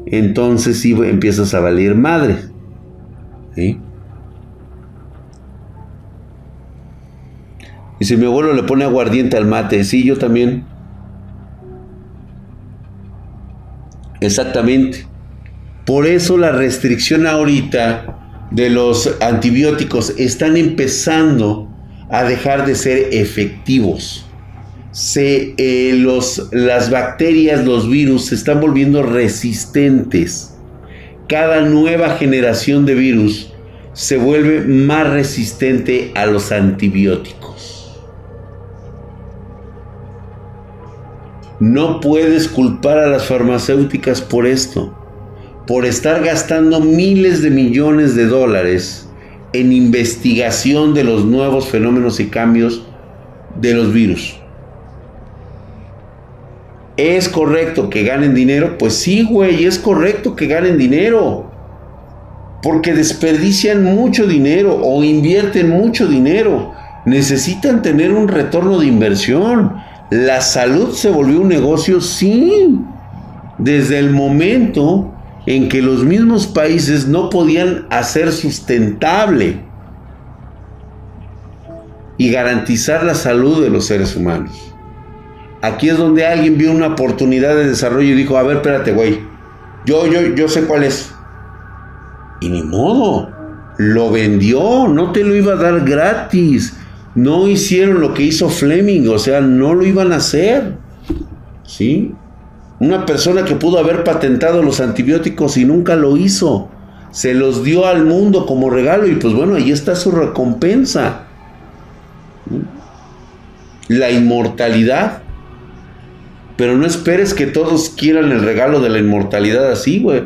entonces sí empiezas a valer madre. ¿Sí? Y si mi abuelo le pone aguardiente al mate, sí, yo también. Exactamente. Por eso la restricción ahorita de los antibióticos están empezando a dejar de ser efectivos. Se, eh, los, las bacterias, los virus se están volviendo resistentes. Cada nueva generación de virus se vuelve más resistente a los antibióticos. No puedes culpar a las farmacéuticas por esto, por estar gastando miles de millones de dólares en investigación de los nuevos fenómenos y cambios de los virus. ¿Es correcto que ganen dinero? Pues sí, güey, es correcto que ganen dinero. Porque desperdician mucho dinero o invierten mucho dinero. Necesitan tener un retorno de inversión. La salud se volvió un negocio, sí, desde el momento en que los mismos países no podían hacer sustentable y garantizar la salud de los seres humanos. Aquí es donde alguien vio una oportunidad de desarrollo y dijo, a ver, espérate, güey, yo, yo, yo sé cuál es. Y ni modo, lo vendió, no te lo iba a dar gratis no hicieron lo que hizo Fleming, o sea, no lo iban a hacer. ¿Sí? Una persona que pudo haber patentado los antibióticos y nunca lo hizo. se los dio al mundo como regalo y pues bueno, ahí está su recompensa. La inmortalidad. Pero no esperes que todos quieran el regalo de la inmortalidad así, güey.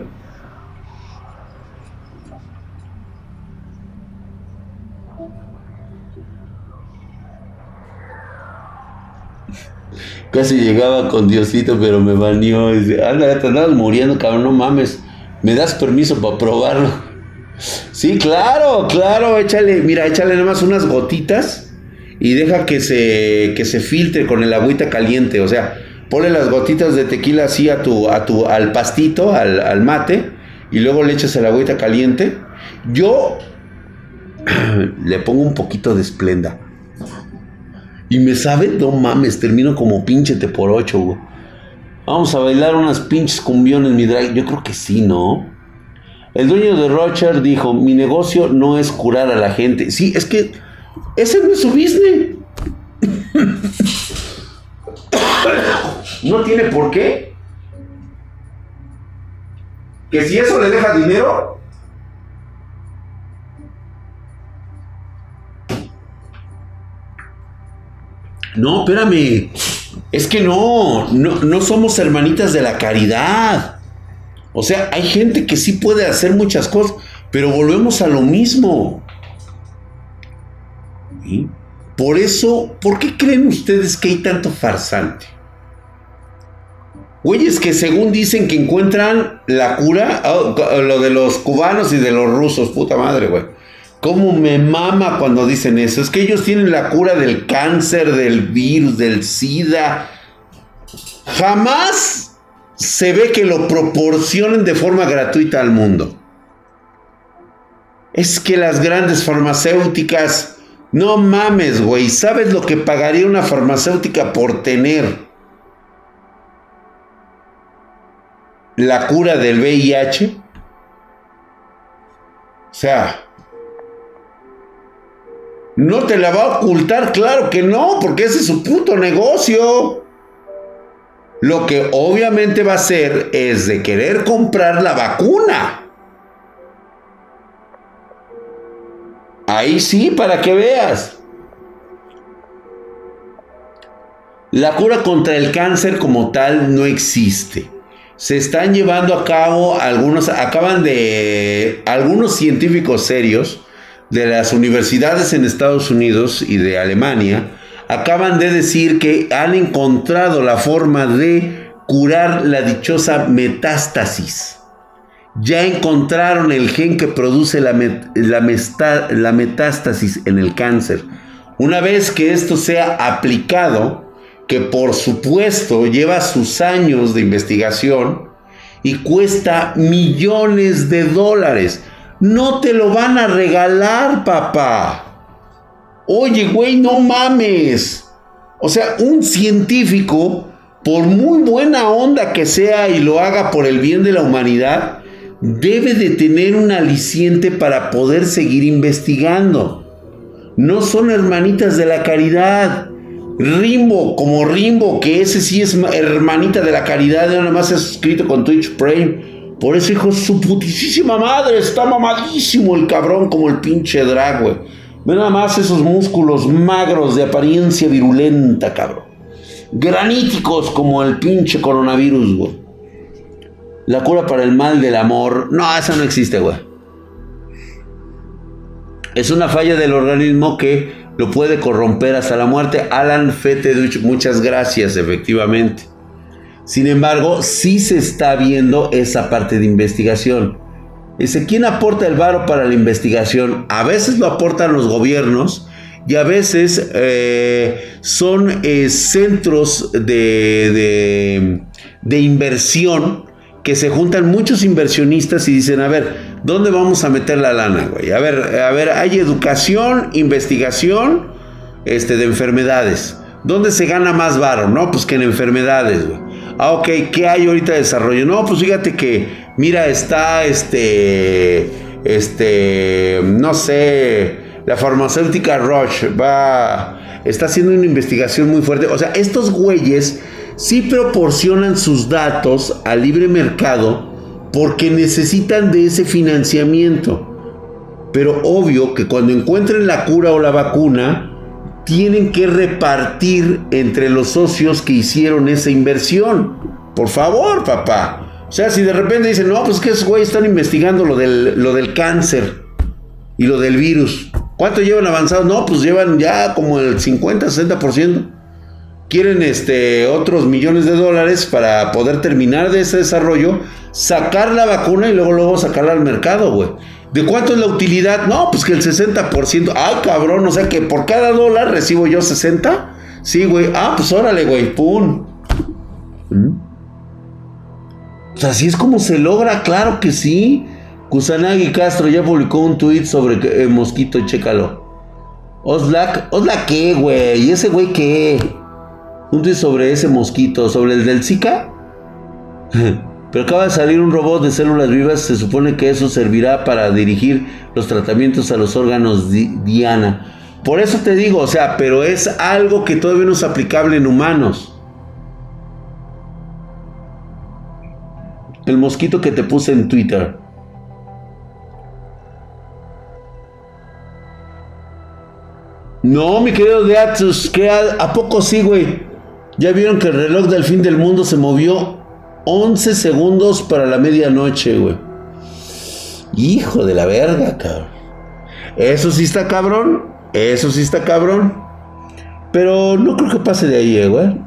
Casi llegaba con Diosito, pero me bañó. Dice, anda, te andabas muriendo, cabrón, no mames. ¿Me das permiso para probarlo? Sí, claro, claro, échale, mira, échale nada más unas gotitas y deja que se, que se filtre con el agüita caliente. O sea, ponle las gotitas de tequila así a tu, a tu, al pastito, al, al mate, y luego le echas el agüita caliente. Yo le pongo un poquito de esplenda. Y me sabe, no mames, termino como pinche te por ocho, güey. Vamos a bailar unas pinches cumbiones, mi drag. Yo creo que sí, ¿no? El dueño de Rocher dijo, mi negocio no es curar a la gente. Sí, es que ese no es su business. no tiene por qué. Que si eso le deja dinero, No, espérame. Es que no, no, somos hermanitas de la caridad. O sea, hay gente que sí puede hacer muchas cosas, pero volvemos a lo mismo. Por eso, ¿por qué creen ustedes que hay tanto farsante? Güeyes que según dicen que encuentran la cura, oh, lo de los cubanos y de los rusos, puta madre, güey. ¿Cómo me mama cuando dicen eso? Es que ellos tienen la cura del cáncer, del virus, del SIDA. Jamás se ve que lo proporcionen de forma gratuita al mundo. Es que las grandes farmacéuticas, no mames, güey, ¿sabes lo que pagaría una farmacéutica por tener la cura del VIH? O sea, no te la va a ocultar, claro que no, porque ese es su puto negocio. Lo que obviamente va a hacer es de querer comprar la vacuna. Ahí sí, para que veas. La cura contra el cáncer como tal no existe. Se están llevando a cabo algunos, acaban de, algunos científicos serios de las universidades en Estados Unidos y de Alemania acaban de decir que han encontrado la forma de curar la dichosa metástasis. Ya encontraron el gen que produce la, metástasis en el cáncer. Una vez que esto sea aplicado, que por supuesto lleva sus años de investigación y cuesta millones de dólares, no te lo van a regalar, papá. Oye, güey, no mames. O sea, un científico, por muy buena onda que sea y lo haga por el bien de la humanidad, debe de tener un aliciente para poder seguir investigando. No son hermanitas de la caridad. Rimbo, como Rimbo, que ese sí es hermanita de la caridad, nada más ha suscrito con Twitch Prime. Por eso, hijo, su putísima madre, está mamadísimo el cabrón como el pinche drag, güey. Ve nada más esos músculos magros de apariencia virulenta, cabrón. Graníticos como el pinche coronavirus, güey. La cura para el mal del amor. No, esa no existe, güey. Es una falla del organismo que lo puede corromper hasta la muerte. Alan Feteduch, muchas gracias, efectivamente. Sin embargo, sí se está viendo esa parte de investigación. Dice, ¿quién aporta el varo para la investigación? A veces lo aportan los gobiernos y a veces eh, son eh, centros de, de, inversión que se juntan muchos inversionistas y dicen, a ver, ¿dónde vamos a meter la lana, güey? A ver, a ver, hay educación, investigación este, de enfermedades. ¿Dónde se gana más varo? No, pues que en enfermedades, güey. Ah, ok, ¿qué hay ahorita de desarrollo? No, pues fíjate que, mira, está este, este, no sé, la farmacéutica Roche va, está haciendo una investigación muy fuerte. O sea, estos güeyes sí proporcionan sus datos al libre mercado porque necesitan de ese financiamiento. Pero obvio que cuando encuentren la cura o la vacuna, tienen que repartir entre los socios que hicieron esa inversión. Por favor, papá. O sea, si de repente dicen, no, pues que esos güeyes están investigando lo del, lo del cáncer y lo del virus. ¿Cuánto llevan avanzado? No, pues llevan ya como el 50, 60%. Quieren este, otros millones de dólares para poder terminar de ese desarrollo, sacar la vacuna y luego, luego sacarla al mercado, güey. ¿De cuánto es la utilidad? No, pues que el 60%. Ay, cabrón, o sea que por cada dólar recibo yo 60. Sí, güey. Ah, pues órale, güey. Pum. ¿Mm? O sea, así es como se logra, claro que sí. Kusanagi Castro ya publicó un tweet sobre eh, Mosquito, chécalo. Oslak, ¿Oslak qué, güey? ¿Y ese güey qué? Un tweet sobre ese mosquito, sobre el del Zika. Pero acaba de salir un robot de células vivas, se supone que eso servirá para dirigir los tratamientos a los órganos Diana. Por eso te digo, o sea, pero es algo que todavía no es aplicable en humanos. El mosquito que te puse en Twitter. No, mi querido Deatus, que a poco sí, güey? Ya vieron que el reloj del fin del mundo se movió 11 segundos para la medianoche, güey. Hijo de la verga, cabrón. Eso sí está cabrón. Eso sí está cabrón. Pero no creo que pase de ahí, eh, güey.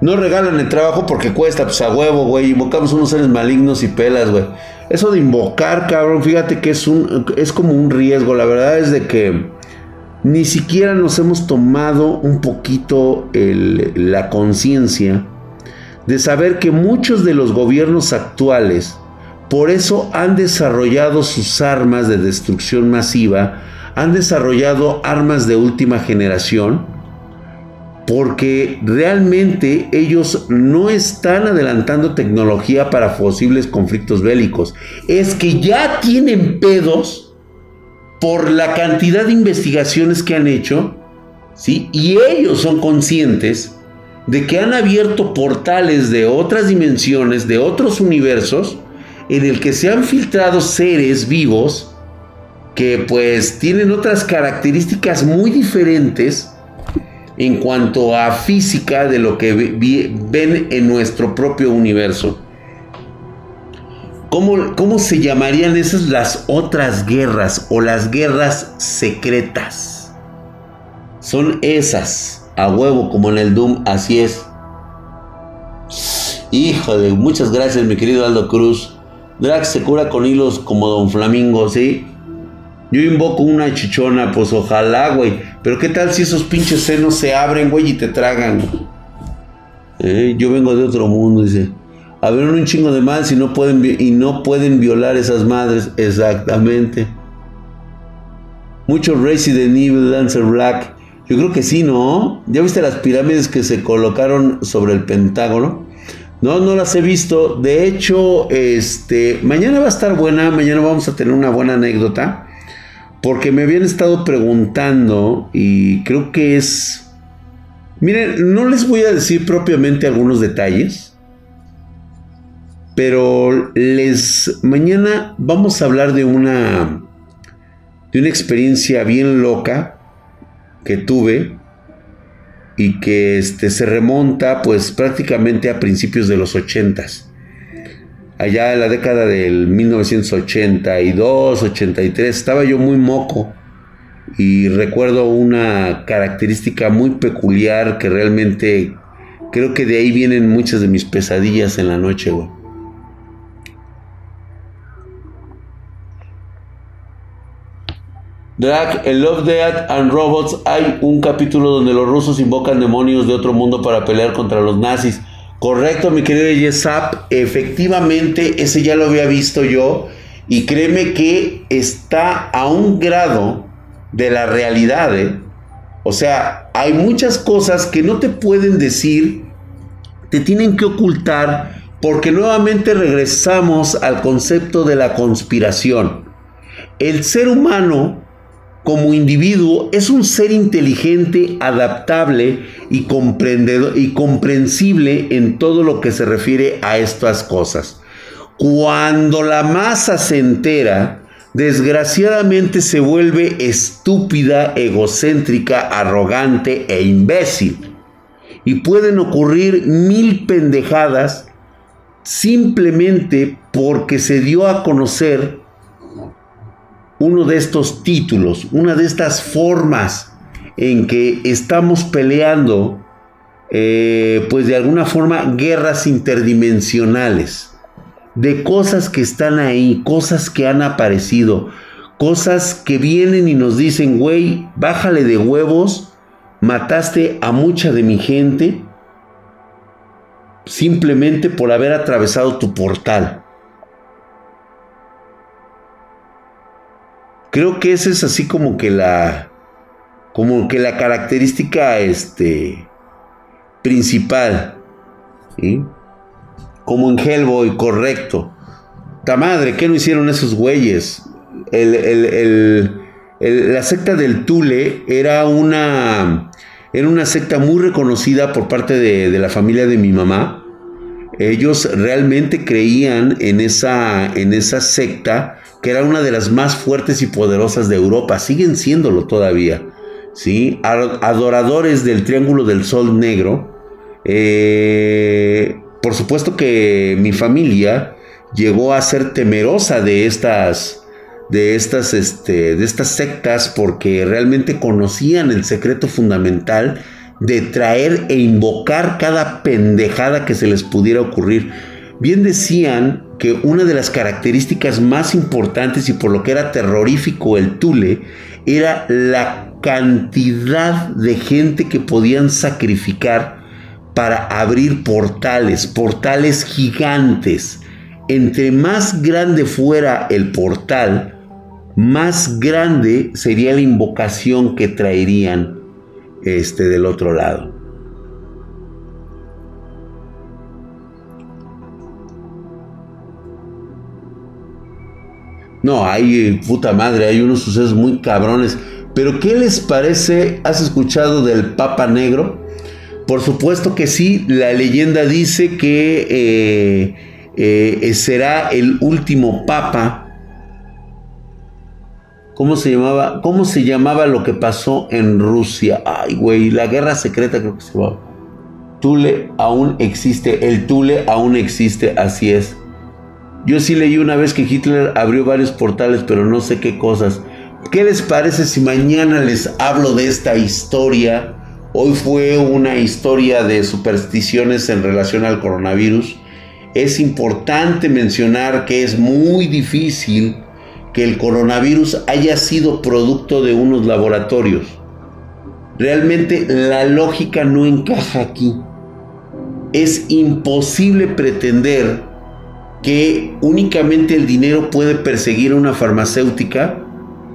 No regalan el trabajo porque cuesta, pues a huevo, güey. Invocamos unos seres malignos y pelas, güey. Eso de invocar, cabrón, fíjate que es un es como un riesgo. La verdad es de que ni siquiera nos hemos tomado un poquito la conciencia de saber que muchos de los gobiernos actuales por eso han desarrollado sus armas de destrucción masiva, han desarrollado armas de última generación, porque realmente ellos no están adelantando tecnología para posibles conflictos bélicos. Es que ya tienen pedos por la cantidad de investigaciones que han hecho, ¿sí? Y ellos son conscientes de que han abierto portales de otras dimensiones, de otros universos, en el que se han filtrado seres vivos que pues tienen otras características muy diferentes en cuanto a física de lo que ven en nuestro propio universo. ¿Cómo, ¿Cómo, se llamarían esas las otras guerras o las guerras secretas? Son esas a huevo como en el Doom, así es. Híjole, muchas gracias mi querido Aldo Cruz. Drax se cura con hilos como Don Flamingo, ¿sí? Yo invoco una chichona, pues ojalá, güey. Pero qué tal si esos pinches senos se abren, güey, y te tragan. ¿Eh? Yo vengo de otro mundo, dice. Ver, un chingo de mal si no pueden y no pueden violar esas madres. Exactamente. Mucho Resident Evil, Dancer Black. Yo creo que sí, ¿no? ¿Ya viste las pirámides que se colocaron sobre el Pentágono? No, no las he visto. De hecho, este, mañana va a estar buena, mañana vamos a tener una buena anécdota, porque me habían estado preguntando y creo que es... Miren, no les voy a decir propiamente algunos detalles, pero les mañana vamos a hablar de una de una experiencia bien loca que tuve y que este, se remonta pues prácticamente a principios de los 80 allá en la década del 1982, 83, estaba yo muy moco y recuerdo una característica muy peculiar que realmente creo que de ahí vienen muchas de mis pesadillas en la noche, güey. Drag, en Love, Death and Robots hay un capítulo donde los rusos invocan demonios de otro mundo para pelear contra los nazis. Correcto, mi querido Yesap. Efectivamente, ese ya lo había visto yo. Y créeme que está a un grado de la realidad. ¿eh? O sea, hay muchas cosas que no te pueden decir, te tienen que ocultar, porque nuevamente regresamos al concepto de la conspiración. El ser humano como individuo es un ser inteligente, adaptable y, y comprensible en todo lo que se refiere a estas cosas. Cuando la masa se entera, desgraciadamente se vuelve estúpida, egocéntrica, arrogante e imbécil. Y pueden ocurrir mil pendejadas simplemente porque se dio a conocer uno de estos títulos, una de estas formas en que estamos peleando, eh, pues de alguna forma, guerras interdimensionales, de cosas que están ahí, cosas que han aparecido, cosas que vienen y nos dicen, güey, bájale de huevos, mataste a mucha de mi gente simplemente por haber atravesado tu portal. Creo que esa es así como que la como que la característica este principal. Como en Hellboy, correcto. Ta madre, ¿qué no hicieron esos güeyes? la secta del Tule era una, era una secta muy reconocida por parte de, de la familia de mi mamá. Ellos realmente creían en esa, en esa secta que era una de las más fuertes y poderosas de Europa, siguen siéndolo todavía, ¿sí? Adoradores del Triángulo del Sol Negro. Eh, por supuesto que mi familia llegó a ser temerosa de estas, de estas, este, de estas sectas porque realmente conocían el secreto fundamental de traer e invocar cada pendejada que se les pudiera ocurrir. Bien decían que una de las características más importantes y por lo que era terrorífico el Tule era la cantidad de gente que podían sacrificar para abrir portales, portales gigantes. Entre más grande fuera el portal, más grande sería la invocación que traerían este del otro lado. No, hay puta madre, hay unos sucesos muy cabrones. Pero ¿qué les parece? ¿Has escuchado del Papa Negro? Por supuesto que sí, la leyenda dice que eh, eh, será el último Papa. ¿Cómo se llamaba? ¿Cómo se llamaba lo que pasó en Rusia? Ay, güey, la guerra secreta creo que se llamaba. Tule aún existe, el Tule aún existe, así es. Yo sí leí una vez que Hitler abrió varios portales, pero no sé qué cosas. ¿Qué les parece si mañana les hablo de esta historia? Hoy fue una historia de supersticiones en relación al coronavirus. Es importante mencionar que es muy difícil que el coronavirus haya sido producto de unos laboratorios. Realmente la lógica no encaja aquí. Es imposible pretender que únicamente el dinero puede perseguir a una farmacéutica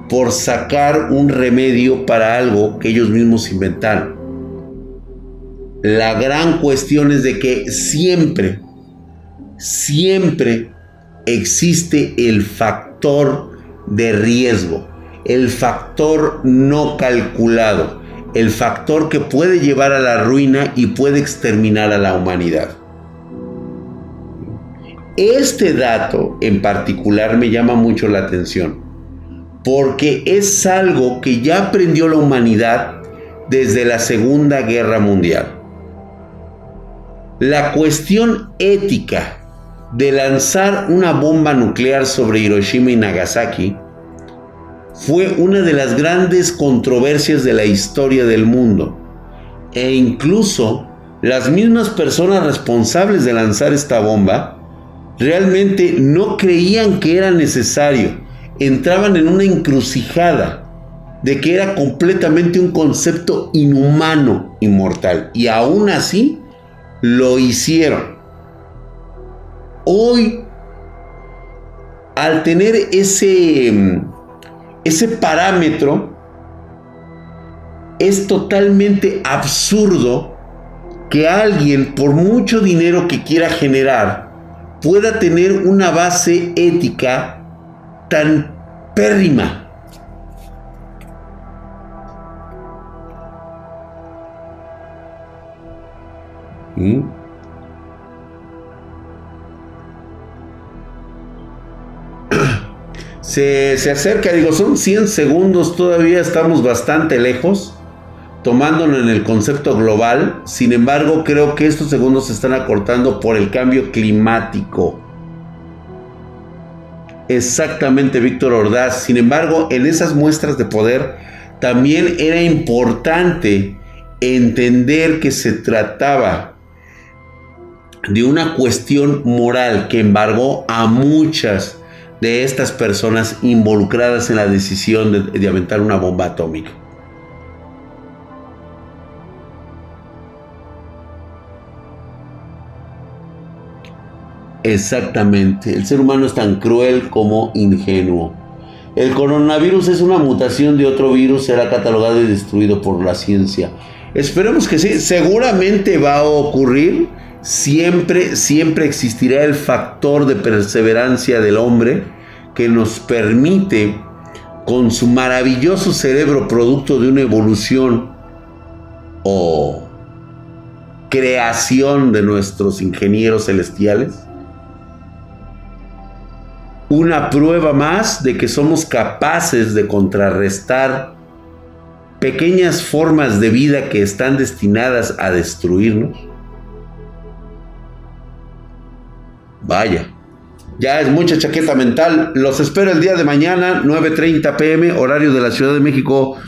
por sacar un remedio para algo que ellos mismos inventaron. La gran cuestión es de que siempre, siempre existe el factor de riesgo, el factor no calculado, el factor que puede llevar a la ruina y puede exterminar a la humanidad. Este dato en particular me llama mucho la atención, porque es algo que ya aprendió la humanidad desde la Segunda Guerra Mundial. La cuestión ética de lanzar una bomba nuclear sobre Hiroshima y Nagasaki fue una de las grandes controversias de la historia del mundo. E incluso las mismas personas responsables de lanzar esta bomba realmente no creían que era necesario. Entraban en una encrucijada de que era completamente un concepto inhumano, inmortal. Y aún así lo hicieron. Hoy, al tener ese, ese parámetro, es totalmente absurdo que alguien, por mucho dinero que quiera generar, pueda tener una base ética tan pérrima. ¿Mm? Se, se acerca, digo, son 100 segundos, todavía estamos bastante lejos tomándolo en el concepto global. Sin embargo, creo que estos segundos se están acortando por el cambio climático. Exactamente, Víctor Ordaz. Sin embargo, en esas muestras de poder también era importante entender que se trataba de una cuestión moral que embargó a muchas de estas personas involucradas en la decisión de, de aventar una bomba atómica. Exactamente, el ser humano es tan cruel como ingenuo. El coronavirus es una mutación de otro virus, será catalogado y destruido por la ciencia. Esperemos que sí, seguramente va a ocurrir. Siempre, siempre existirá el factor de perseverancia del hombre que nos permite, con su maravilloso cerebro producto de una evolución o creación de nuestros ingenieros celestiales, una prueba más de que somos capaces de contrarrestar pequeñas formas de vida que están destinadas a destruirnos. Vaya, ya es mucha chaqueta mental. Los espero el día de mañana, 9.30 pm, horario de la Ciudad de México.